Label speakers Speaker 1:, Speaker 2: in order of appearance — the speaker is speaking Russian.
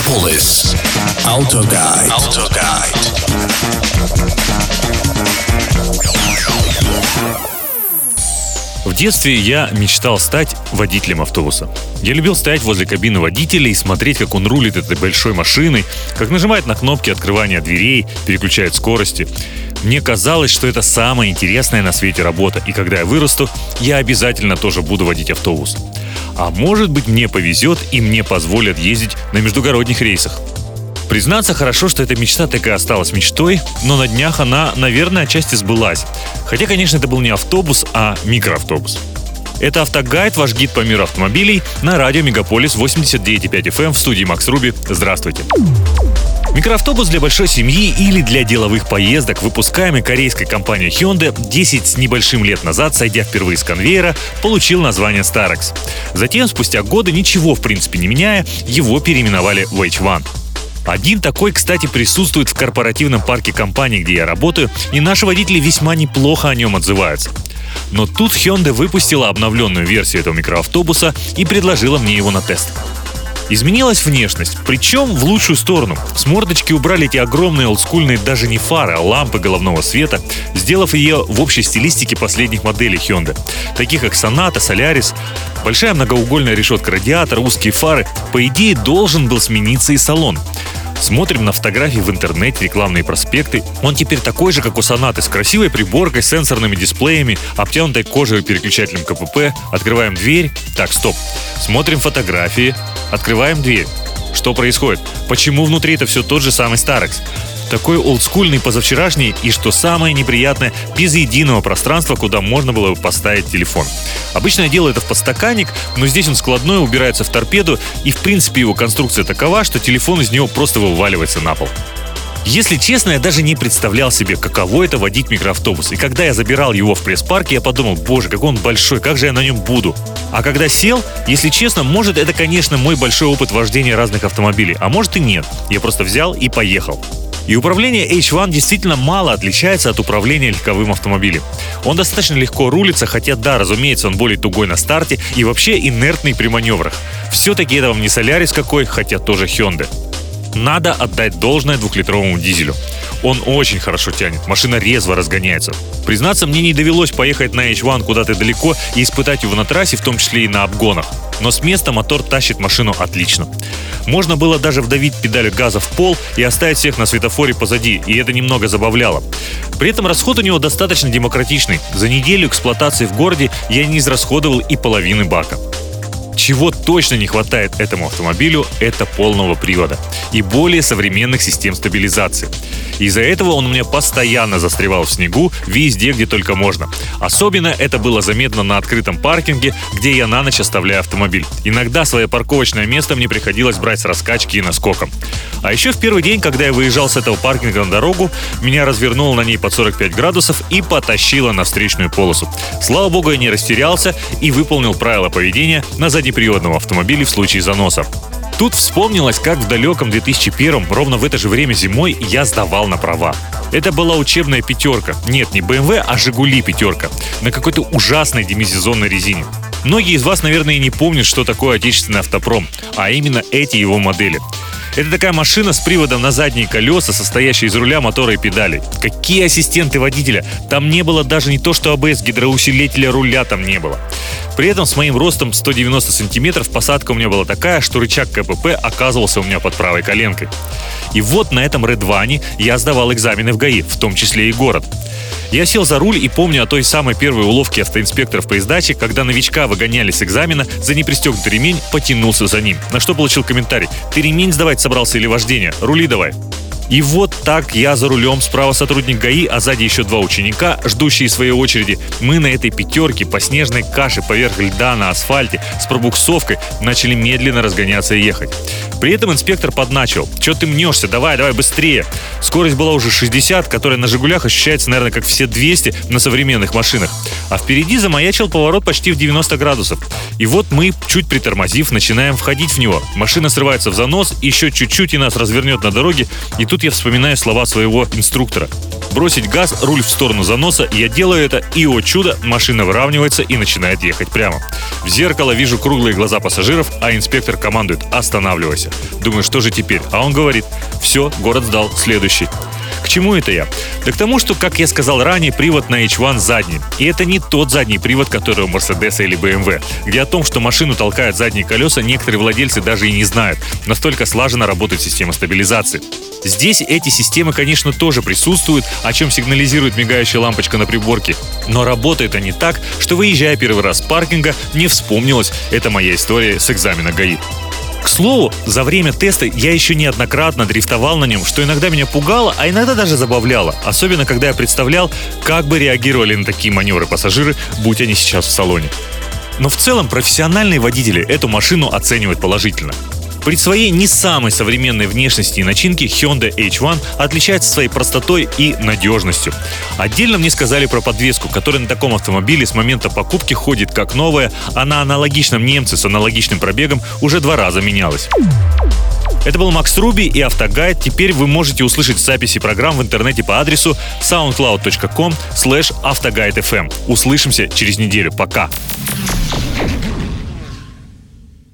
Speaker 1: Megapolis. Autoguide. Autoguide.
Speaker 2: В детстве я мечтал стать водителем автобуса. Я любил стоять возле кабины водителя и смотреть, как он рулит этой большой машиной, как нажимает на кнопки открывания дверей, переключает скорости. Мне казалось, что это самая интересная на свете работа, и когда я вырасту, я обязательно тоже буду водить автобус. А может быть мне повезет и мне позволят ездить на междугородних рейсах. Признаться, хорошо, что эта мечта так и осталась мечтой, но на днях она, наверное, отчасти сбылась. Хотя, конечно, это был не автобус, а микроавтобус. Это «Автогайд», ваш гид по миру автомобилей на радио «Мегаполис» 89.5 FM эм в студии Макс Руби. Здравствуйте. Микроавтобус для большой семьи или для деловых поездок, выпускаемый корейской компанией Hyundai 10 с небольшим лет назад, сойдя впервые с конвейера, получил название Starex. Затем, спустя годы, ничего в принципе не меняя, его переименовали в H1. Один такой, кстати, присутствует в корпоративном парке компании, где я работаю, и наши водители весьма неплохо о нем отзываются. Но тут Hyundai выпустила обновленную версию этого микроавтобуса и предложила мне его на тест. Изменилась внешность, причем в лучшую сторону. С мордочки убрали эти огромные олдскульные даже не фары, а лампы головного света, сделав ее в общей стилистике последних моделей Hyundai, таких как Sonata, Solaris. Большая многоугольная решетка радиатора, узкие фары. По идее, должен был смениться и салон. Смотрим на фотографии в интернете, рекламные проспекты. Он теперь такой же, как у Сонаты, с красивой приборкой, сенсорными дисплеями, обтянутой кожей переключателем КПП. Открываем дверь. Так, стоп. Смотрим фотографии. Открываем дверь. Что происходит? Почему внутри это все тот же самый Старекс? Такой олдскульный позавчерашний и, что самое неприятное, без единого пространства, куда можно было бы поставить телефон. Обычно я делаю это в подстаканник, но здесь он складной, убирается в торпеду, и в принципе его конструкция такова, что телефон из него просто вываливается на пол. Если честно, я даже не представлял себе, каково это водить микроавтобус. И когда я забирал его в пресс-парке, я подумал, боже, какой он большой, как же я на нем буду. А когда сел, если честно, может это, конечно, мой большой опыт вождения разных автомобилей, а может и нет. Я просто взял и поехал. И управление H1 действительно мало отличается от управления легковым автомобилем. Он достаточно легко рулится, хотя да, разумеется, он более тугой на старте и вообще инертный при маневрах. Все-таки это вам не Солярис какой, хотя тоже Hyundai. Надо отдать должное двухлитровому дизелю. Он очень хорошо тянет, машина резво разгоняется. Признаться, мне не довелось поехать на H1 куда-то далеко и испытать его на трассе, в том числе и на обгонах. Но с места мотор тащит машину отлично. Можно было даже вдавить педаль газа в пол и оставить всех на светофоре позади, и это немного забавляло. При этом расход у него достаточно демократичный. За неделю эксплуатации в городе я не израсходовал и половины бака. Чего точно не хватает этому автомобилю, это полного привода и более современных систем стабилизации. Из-за этого он у меня постоянно застревал в снегу везде, где только можно. Особенно это было заметно на открытом паркинге, где я на ночь оставляю автомобиль. Иногда свое парковочное место мне приходилось брать с раскачки и наскоком. А еще в первый день, когда я выезжал с этого паркинга на дорогу, меня развернуло на ней под 45 градусов и потащило на встречную полосу. Слава богу, я не растерялся и выполнил правила поведения на заднеприводном автомобиле в случае заноса. Тут вспомнилось, как в далеком 2001 ровно в это же время зимой я сдавал на права. Это была учебная пятерка. Нет, не BMW, а Жигули пятерка. На какой-то ужасной демисезонной резине. Многие из вас, наверное, не помнят, что такое отечественный автопром, а именно эти его модели. Это такая машина с приводом на задние колеса, состоящая из руля, мотора и педалей. Какие ассистенты водителя? Там не было даже не то, что АБС, гидроусилителя руля там не было. При этом с моим ростом 190 сантиметров посадка у меня была такая, что рычаг КПП оказывался у меня под правой коленкой. И вот на этом Редване я сдавал экзамены в ГАИ, в том числе и город. Я сел за руль и помню о той самой первой уловке автоинспекторов по издаче, когда новичка выгоняли с экзамена, за непристегнутый ремень потянулся за ним. На что получил комментарий. Ты ремень сдавать собрался или вождение? Рули давай. И вот так я за рулем, справа сотрудник ГАИ, а сзади еще два ученика, ждущие своей очереди. Мы на этой пятерке по снежной каше поверх льда на асфальте с пробуксовкой начали медленно разгоняться и ехать. При этом инспектор подначил. Че ты мнешься? Давай, давай, быстрее. Скорость была уже 60, которая на «Жигулях» ощущается, наверное, как все 200 на современных машинах. А впереди замаячил поворот почти в 90 градусов. И вот мы, чуть притормозив, начинаем входить в него. Машина срывается в занос, еще чуть-чуть и нас развернет на дороге. И тут я вспоминаю слова своего инструктора. Бросить газ, руль в сторону заноса, я делаю это, и, о чудо, машина выравнивается и начинает ехать прямо. В зеркало вижу круглые глаза пассажиров, а инспектор командует «Останавливайся». Думаю, что же теперь? А он говорит «Все, город сдал, следующий». К чему это я? Да к тому, что, как я сказал ранее, привод на H1 задний. И это не тот задний привод, который у Mercedes или BMW, где о том, что машину толкают задние колеса, некоторые владельцы даже и не знают. Настолько слаженно работает система стабилизации. Здесь эти системы, конечно, тоже присутствуют, о чем сигнализирует мигающая лампочка на приборке. Но работает они так, что выезжая первый раз с паркинга, не вспомнилось. Это моя история с экзамена ГАИ. К слову, за время теста я еще неоднократно дрифтовал на нем, что иногда меня пугало, а иногда даже забавляло. Особенно, когда я представлял, как бы реагировали на такие маневры пассажиры, будь они сейчас в салоне. Но в целом профессиональные водители эту машину оценивают положительно. При своей не самой современной внешности и начинке Hyundai H1 отличается своей простотой и надежностью. Отдельно мне сказали про подвеску, которая на таком автомобиле с момента покупки ходит как новая, а на аналогичном немце с аналогичным пробегом уже два раза менялась. Это был Макс Руби и Автогайд. Теперь вы можете услышать записи программ в интернете по адресу soundcloud.com slash автогайдфм. Услышимся через неделю. Пока!